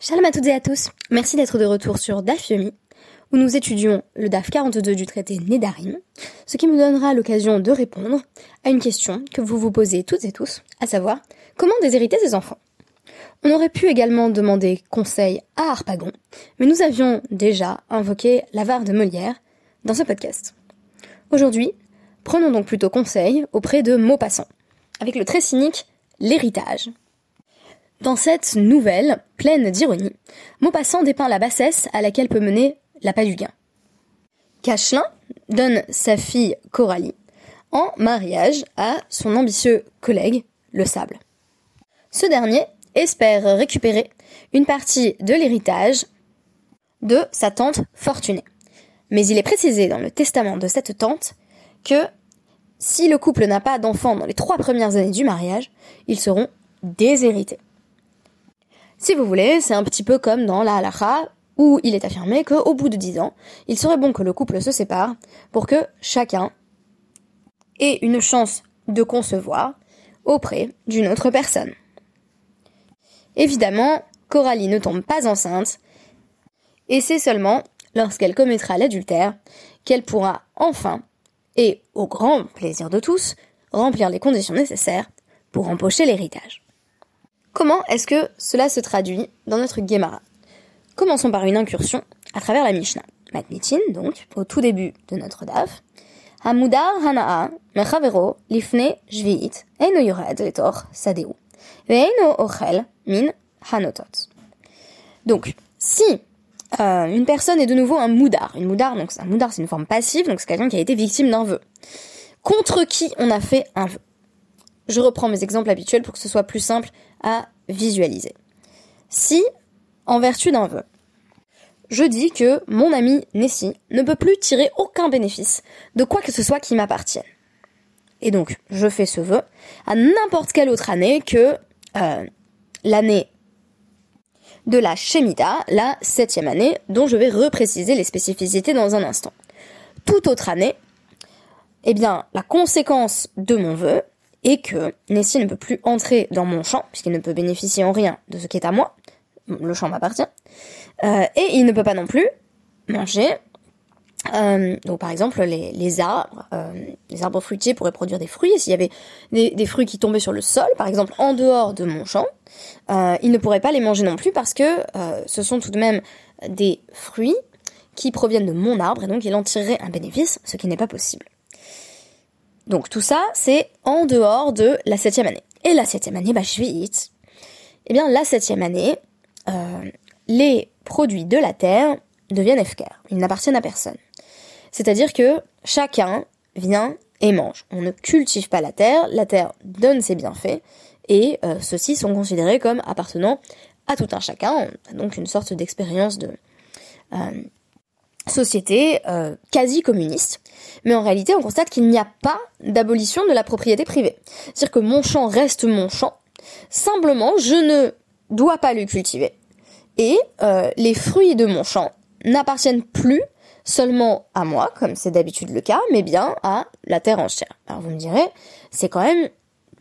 Shalom à toutes et à tous. Merci d'être de retour sur DAF Yomi, où nous étudions le DAF 42 du traité Nedarim, ce qui me donnera l'occasion de répondre à une question que vous vous posez toutes et tous, à savoir comment déshériter ses enfants? On aurait pu également demander conseil à Harpagon, mais nous avions déjà invoqué l'avare de Molière dans ce podcast. Aujourd'hui, prenons donc plutôt conseil auprès de Maupassant, avec le très cynique l'héritage. Dans cette nouvelle, pleine d'ironie, Maupassant dépeint la bassesse à laquelle peut mener la pas du gain. Cachelin donne sa fille Coralie en mariage à son ambitieux collègue, le Sable. Ce dernier espère récupérer une partie de l'héritage de sa tante Fortunée. Mais il est précisé dans le testament de cette tante que si le couple n'a pas d'enfants dans les trois premières années du mariage, ils seront déshérités. Si vous voulez, c'est un petit peu comme dans la halakha, où il est affirmé qu'au bout de dix ans, il serait bon que le couple se sépare pour que chacun ait une chance de concevoir auprès d'une autre personne. Évidemment, Coralie ne tombe pas enceinte, et c'est seulement lorsqu'elle commettra l'adultère qu'elle pourra enfin, et au grand plaisir de tous, remplir les conditions nécessaires pour empocher l'héritage. Comment est-ce que cela se traduit dans notre Gemara Commençons par une incursion à travers la Mishnah. Matnitin, donc, au tout début de notre daf. Hamudar hanaa mechavero lifne jviit eino yored letor sadeu ve'eino ochel min hanotot. Donc, si euh, une personne est de nouveau un moudar, une moudar, donc un moudar c'est une forme passive, donc c'est quelqu'un qui a été victime d'un vœu, contre qui on a fait un vœu? Je reprends mes exemples habituels pour que ce soit plus simple à visualiser. Si, en vertu d'un vœu, je dis que mon ami Nessie ne peut plus tirer aucun bénéfice de quoi que ce soit qui m'appartienne. Et donc, je fais ce vœu à n'importe quelle autre année que euh, l'année de la Shemitah, la septième année, dont je vais repréciser les spécificités dans un instant. Toute autre année, eh bien, la conséquence de mon vœu et que Nessie ne peut plus entrer dans mon champ, puisqu'il ne peut bénéficier en rien de ce qui est à moi, le champ m'appartient, euh, et il ne peut pas non plus manger, euh, donc par exemple les, arbres, euh, les arbres fruitiers pourraient produire des fruits, et s'il y avait des, fruits qui tombaient sur le sol, par exemple en dehors de mon champ, il ne pourrait pas les manger non plus parce que ce sont tout de même des fruits qui proviennent de mon arbre, et donc il en tirerait un bénéfice, ce qui n'est pas possible. Donc tout ça, c'est en dehors de la septième année. Et la septième année, bah, vite. Eh bien, la septième année, euh, les produits de la terre deviennent FKR. Ils n'appartiennent à personne. C'est-à-dire que chacun vient et mange. On ne cultive pas la terre, la terre donne ses bienfaits, et euh, ceux-ci sont considérés comme appartenant à tout un chacun. On a donc une sorte d'expérience de euh, société euh, quasi communiste. Mais en réalité, on constate qu'il n'y a pas d'abolition de la propriété privée. C'est-à-dire que mon champ reste mon champ. Simplement, je ne dois pas le cultiver. Et euh, les fruits de mon champ n'appartiennent plus seulement à moi, comme c'est d'habitude le cas, mais bien à la terre entière. Alors vous me direz, c'est quand même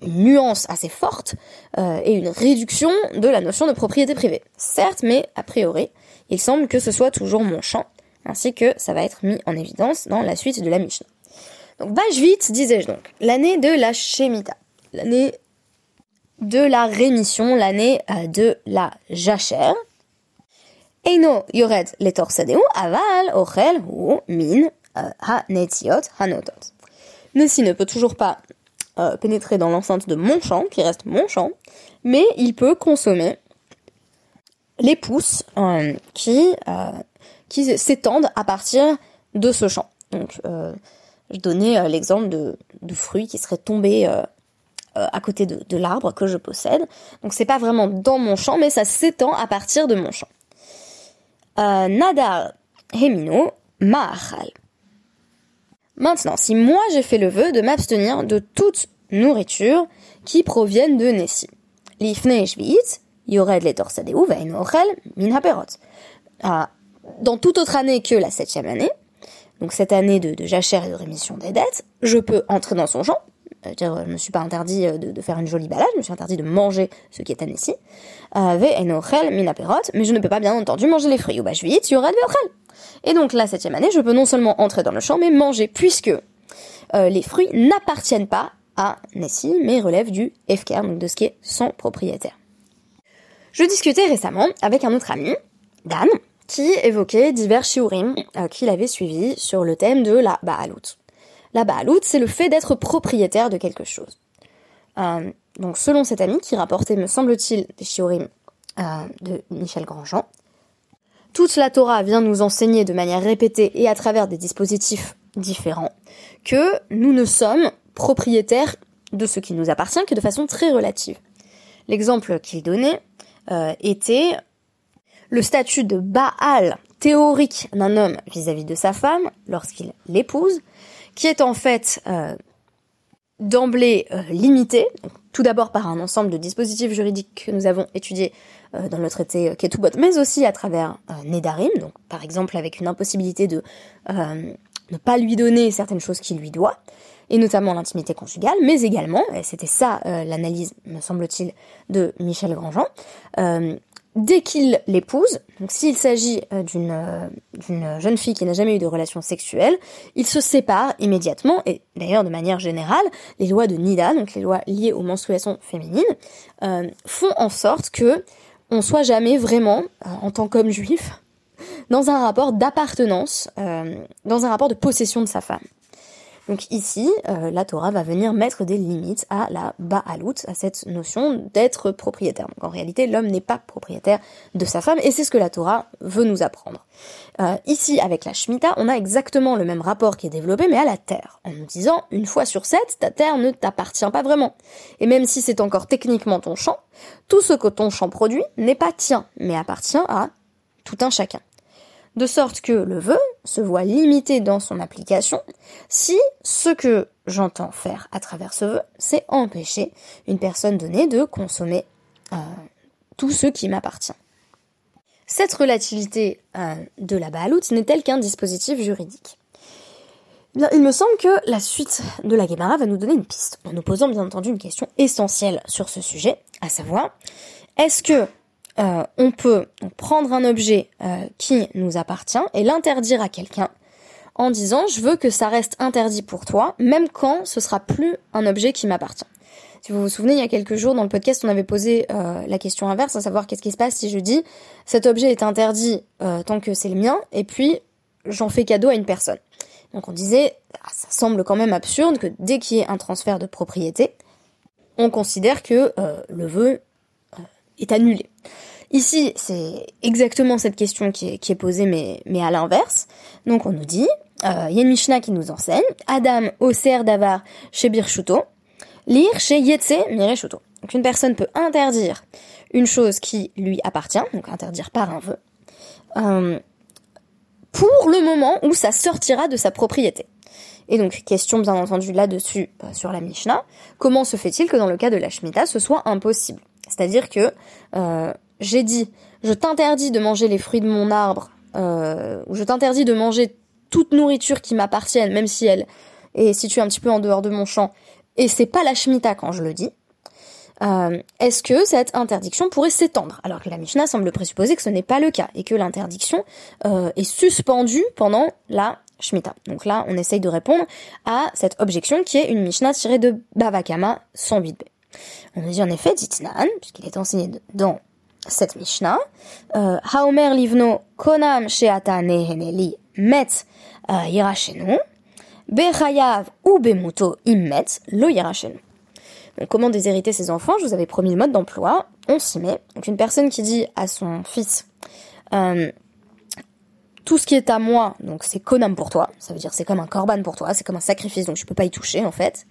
une nuance assez forte euh, et une réduction de la notion de propriété privée. Certes, mais a priori, il semble que ce soit toujours mon champ ainsi que ça va être mis en évidence dans la suite de la Mishnah. Donc Bajvit, disais-je donc, l'année de la Shemitah, l'année de la rémission, l'année euh, de la Jacher. Eino yored le torsadeu aval ochel ou min euh, ha netziot hanotot. Nessie ne peut toujours pas euh, pénétrer dans l'enceinte de mon champ, qui reste mon champ, mais il peut consommer les pousses qui qui s'étendent à partir de ce champ. Donc, euh, je donnais euh, l'exemple de, fruits qui seraient tombés euh, à côté de, l'arbre que je possède. Donc, c'est pas vraiment dans mon champ, mais ça s'étend à partir de mon champ. Euh, Nadar Hemino Mahal. Maintenant, si moi j'ai fait le vœu de m'abstenir de toute nourriture qui provienne de Nessie. Lifne Shvit, Yored le torsadeu, Vein Ochel, Min Haperot. Dans toute autre année que la septième année, donc cette année de, jachère et de rémission des dettes, je peux entrer dans son champ, dire je me suis pas interdit de, faire une jolie balade, je me suis interdit de manger ce qui est anessi. Minaperot, mais je ne peux pas bien entendu manger les fruits. Ou bah je vais Et donc la septième année, je peux non seulement entrer dans le champ, mais manger, puisque les fruits n'appartiennent pas à Nessi, mais relèvent du Efker, donc de ce qui est sans propriétaire. Je discutais récemment avec un autre ami, Dan, qui évoquait divers shiurim euh, qu'il avait suivis sur le thème de la Baalout. La Baalout, c'est le fait d'être propriétaire de quelque chose. Euh, donc selon cet ami, qui rapportait, me semble-t-il, des shiurim euh, de Michel Grandjean, toute la Torah vient nous enseigner de manière répétée et à travers des dispositifs différents que nous ne sommes propriétaires de ce qui nous appartient que de façon très relative. L'exemple qu'il donnait était le statut de Baal théorique d'un homme vis-à-vis de sa femme lorsqu'il l'épouse, qui est en fait euh, d'emblée euh, limité, tout d'abord par un ensemble de dispositifs juridiques que nous avons étudiés euh, dans le traité Ketubot, mais aussi à travers Nedarim, donc par exemple avec une impossibilité de ne pas lui donner certaines choses qu'il lui doit, et notamment l'intimité conjugale, mais également, et c'était ça l'analyse, me semble-t-il, de Michel Grandjean, dès qu'il l'épouse, donc s'il s'agit euh, d'une euh, d'une jeune fille qui n'a jamais eu de relation sexuelle, il se sépare immédiatement et d'ailleurs de manière générale, les lois de Nida, donc les lois liées aux menstruations féminines, euh, font en sorte que on soit jamais vraiment en tant qu'homme juif dans un rapport d'appartenance, dans un rapport de possession de sa femme. Donc ici, euh, la Torah va venir mettre des limites à la Baalout, à cette notion d'être propriétaire. Donc en réalité, l'homme n'est pas propriétaire de sa femme, et c'est ce que la Torah veut nous apprendre. Euh, ici, avec la Shemitah, on a exactement le même rapport qui est développé, mais à la terre, en nous disant, une fois sur sept, ta terre ne t'appartient pas vraiment. Et même si c'est encore techniquement ton champ, tout ce que ton champ produit n'est pas tien, mais appartient à tout un chacun de sorte que le vœu se voit limité dans son application si ce que j'entends faire à travers ce vœu, c'est empêcher une personne donnée de consommer euh, tout ce qui m'appartient. Cette relativité euh, de la Baalout n'est-elle qu'un dispositif juridique? Eh il me semble que la suite de la Gemara va nous donner une piste, en nous posant bien entendu une question essentielle sur ce sujet, à savoir, est-ce que euh, on peut prendre un objet euh, qui nous appartient et l'interdire à quelqu'un en disant je veux que ça reste interdit pour toi, même quand ce sera plus un objet qui m'appartient. Si vous vous souvenez, il y a quelques jours dans le podcast, on avait posé euh, la question inverse, à savoir qu'est-ce qui se passe si je dis cet objet est interdit tant que c'est le mien, et puis j'en fais cadeau à une personne. Donc on disait, ah, ça semble quand même absurde que dès qu'il y ait un transfert de propriété, on considère que le vœu est annulé. Ici, c'est exactement cette question qui est, posée, mais, à l'inverse. Donc on nous dit, euh, il y a une Mishnah qui nous enseigne, Adam oser davar chez Birchuto, lire chez Yetse Mireshuto. Donc une personne peut interdire une chose qui lui appartient, donc interdire par un vœu, euh, pour le moment où ça sortira de sa propriété. Et donc, question bien entendu là-dessus euh, sur la Mishnah, comment se fait-il que dans le cas de la Shemitah, ce soit impossible? C'est-à-dire que j'ai dit je t'interdis de manger les fruits de mon arbre, euh, ou je t'interdis de manger toute nourriture qui m'appartienne, même si elle est située un petit peu en dehors de mon champ, et c'est pas la Shemitah quand je le dis, euh, est-ce que cette interdiction pourrait s'étendre? Alors que la Mishnah semble présupposer que ce n'est pas le cas, et que l'interdiction euh, est suspendue pendant la Shemitah. Donc là, on essaye de répondre à cette objection qui est une Mishnah tirée de Bavakama 108b. On nous dit en effet, Titnan, puisqu'il est enseigné dans cette Mishnah. Euh, Haomer livno konam sheata neheneli met euh, yirachenu. Bechayav ou bemuto immet lo yirachenu. Donc, comment déshériter ses enfants? Je vous avais promis le mode d'emploi. On s'y met. Donc, une personne qui dit à son fils euh, tout ce qui est à moi, donc c'est konam pour toi. Ça veut dire c'est comme un korban pour toi, c'est comme un sacrifice, donc je peux pas y toucher en fait.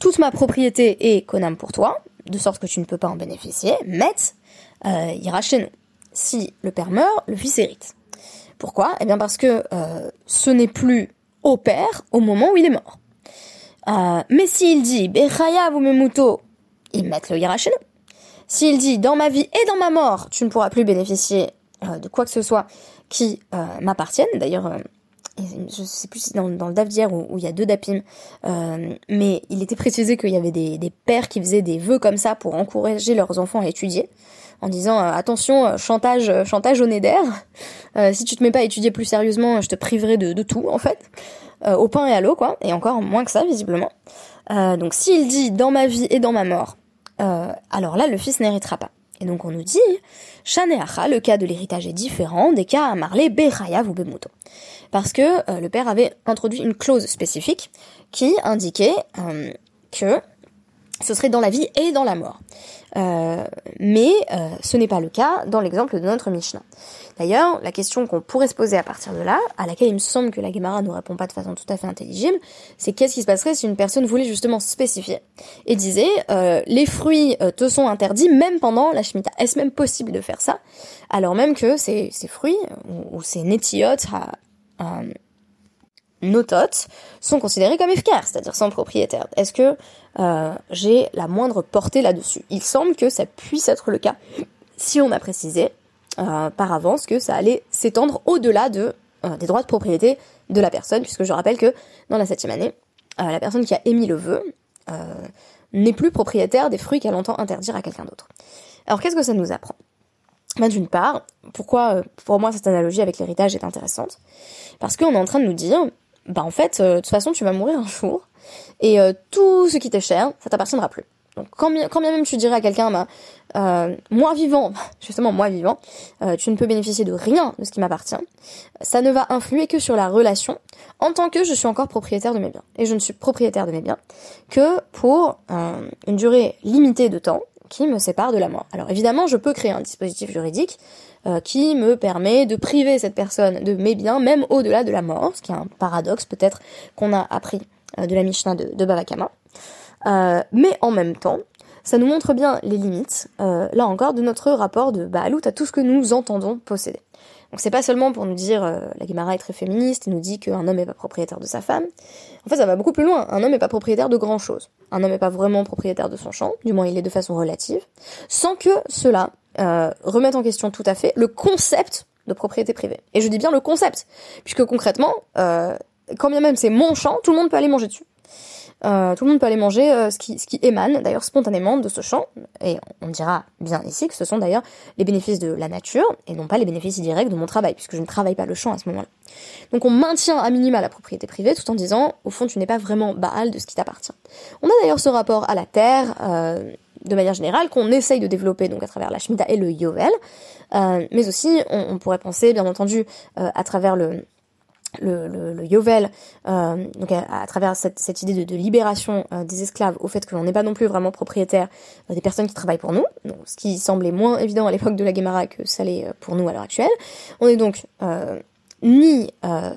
Toute ma propriété est konam pour toi de sorte que tu ne peux pas en bénéficier, mais euh, ira chez nous. Si le père meurt, le fils hérite. Pourquoi? Eh bien parce que euh, ce n'est plus au père au moment où il est mort. Euh, mais s'il dit Bechaya vous me il met le ira chez nous. S'il dit dans ma vie et dans ma mort, tu ne pourras plus bénéficier de quoi que ce soit qui m'appartienne. D'ailleurs, je sais plus si dans, dans le DAF d'hier où, il y a deux DAPIM, euh, mais il était précisé qu'il y avait des, pères qui faisaient des vœux comme ça pour encourager leurs enfants à étudier, en disant euh, attention, euh, chantage, chantage au Néder, si tu te mets pas à étudier plus sérieusement, je te priverai de, de tout en fait, au pain et à l'eau quoi, et encore moins que ça visiblement. donc s'il dit dans ma vie et dans ma mort, alors là le fils n'héritera pas. Et donc on nous dit, Shaneacha, le cas de l'héritage est différent des cas à Marley, Bechayav ou Bemuto parce que euh, le père avait introduit une clause spécifique qui indiquait euh, que ce serait dans la vie et dans la mort. Euh, mais ce n'est pas le cas dans l'exemple de notre Mishnah. D'ailleurs, la question qu'on pourrait se poser à partir de là, à laquelle il me semble que la Gemara ne répond pas de façon tout à fait intelligible, c'est qu'est-ce qui se passerait si une personne voulait justement spécifier et disait les fruits te sont interdits même pendant la Shemitah. Est-ce même possible de faire ça? Alors même que ces, fruits ou, ces netiotes euh, nototes sont considérés comme efficaces, c'est-à-dire sans propriétaire. Est-ce que euh, j'ai la moindre portée là-dessus? Il semble que ça puisse être le cas si on a précisé euh, par avance que ça allait s'étendre au-delà de, des droits de propriété de la personne, puisque je rappelle que dans la septième année, la personne qui a émis le vœu n'est plus propriétaire des fruits qu'elle entend interdire à quelqu'un d'autre. Alors qu'est-ce que ça nous apprend? Bah, D'une part, pourquoi pour moi cette analogie avec l'héritage est intéressante? Parce qu'on est en train de nous dire, bah en fait, euh, de toute façon, tu vas mourir un jour, et euh, tout ce qui t'est cher, ça t'appartiendra plus. Donc quand bien, quand bien même tu dirais à quelqu'un, bah, euh, moi vivant, justement moi vivant, euh, tu ne peux bénéficier de rien de ce qui m'appartient, ça ne va influer que sur la relation en tant que je suis encore propriétaire de mes biens. Et je ne suis propriétaire de mes biens que pour une durée limitée de temps qui me sépare de la mort. Alors évidemment, je peux créer un dispositif juridique euh, qui me permet de priver cette personne de mes biens, même au-delà de la mort, ce qui est un paradoxe peut-être qu'on a appris euh, de la Mishnah de, de. Euh, mais en même temps, ça nous montre bien les limites, là encore, de notre rapport de Baalout à tout ce que nous entendons posséder. Donc c'est pas seulement pour nous dire la Gemara est très féministe et nous dit qu'un homme n'est pas propriétaire de sa femme. En fait, ça va beaucoup plus loin. Un homme n'est pas propriétaire de grand chose. Un homme n'est pas vraiment propriétaire de son champ, du moins il est de façon relative, sans que cela euh, remettre en question tout à fait le concept de propriété privée. Et je dis bien le concept, puisque concrètement, euh, quand bien même c'est mon champ, tout le monde peut aller manger dessus. Euh, tout le monde peut aller manger euh, ce, qui, ce qui émane d'ailleurs spontanément de ce champ, et on dira bien ici que ce sont d'ailleurs les bénéfices de la nature, et non pas les bénéfices directs de mon travail, puisque je ne travaille pas le champ à ce moment-là. Donc on maintient à minima la propriété privée tout en disant, au fond, tu n'es pas vraiment Baal de ce qui t'appartient. On a d'ailleurs ce rapport à la terre, euh, de manière générale qu'on essaye de développer donc à travers la Shemitah et le Yovel, euh, mais aussi on, pourrait penser bien entendu euh, à travers le le, le, Yovel, euh, donc à, travers cette, idée de, libération des esclaves, au fait que l'on n'est pas non plus vraiment propriétaire des personnes qui travaillent pour nous, donc, ce qui semblait moins évident à l'époque de la Guémara que ça l'est pour nous à l'heure actuelle. On est donc ni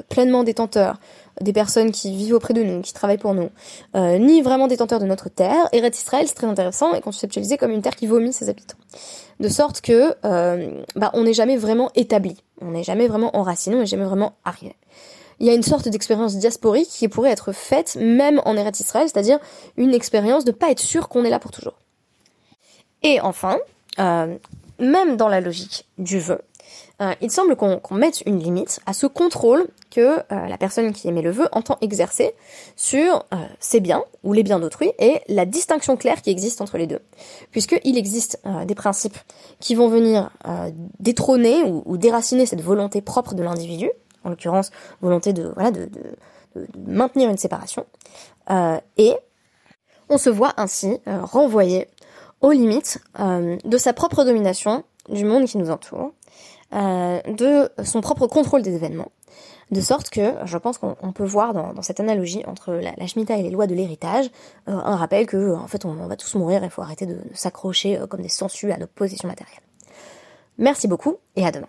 pleinement détenteur des personnes qui vivent auprès de nous, qui travaillent pour nous, euh, ni vraiment détenteurs de notre terre. Et Red Israël, c'est très intéressant, est conceptualisé comme une terre qui vomit ses habitants. De sorte que euh, bah, on n'est jamais vraiment établi, on n'est jamais vraiment enraciné, on n'est jamais vraiment arrivé. Il y a une sorte d'expérience diasporique qui pourrait être faite même en Eretz Israël, c'est-à-dire une expérience de pas être sûr qu'on est là pour toujours. Et enfin, euh, même dans la logique du vœu, euh, il semble qu'on mette une limite à ce contrôle que euh, la personne qui émet le vœu entend exercer sur euh, ses biens ou les biens d'autrui et la distinction claire qui existe entre les deux. Puisqu'il existe des principes qui vont venir détrôner ou, déraciner cette volonté propre de l'individu, en l'occurrence volonté de, de, maintenir une séparation, et on se voit ainsi renvoyé aux limites de sa propre domination du monde qui nous entoure, euh, de son propre contrôle des événements. De sorte que je pense qu'on peut voir dans, cette analogie entre la, la Shemitah et les lois de l'héritage euh, un rappel que en fait on, va tous mourir, il faut arrêter de, s'accrocher euh, comme des sangsues à nos possessions matérielles. Merci beaucoup et à demain.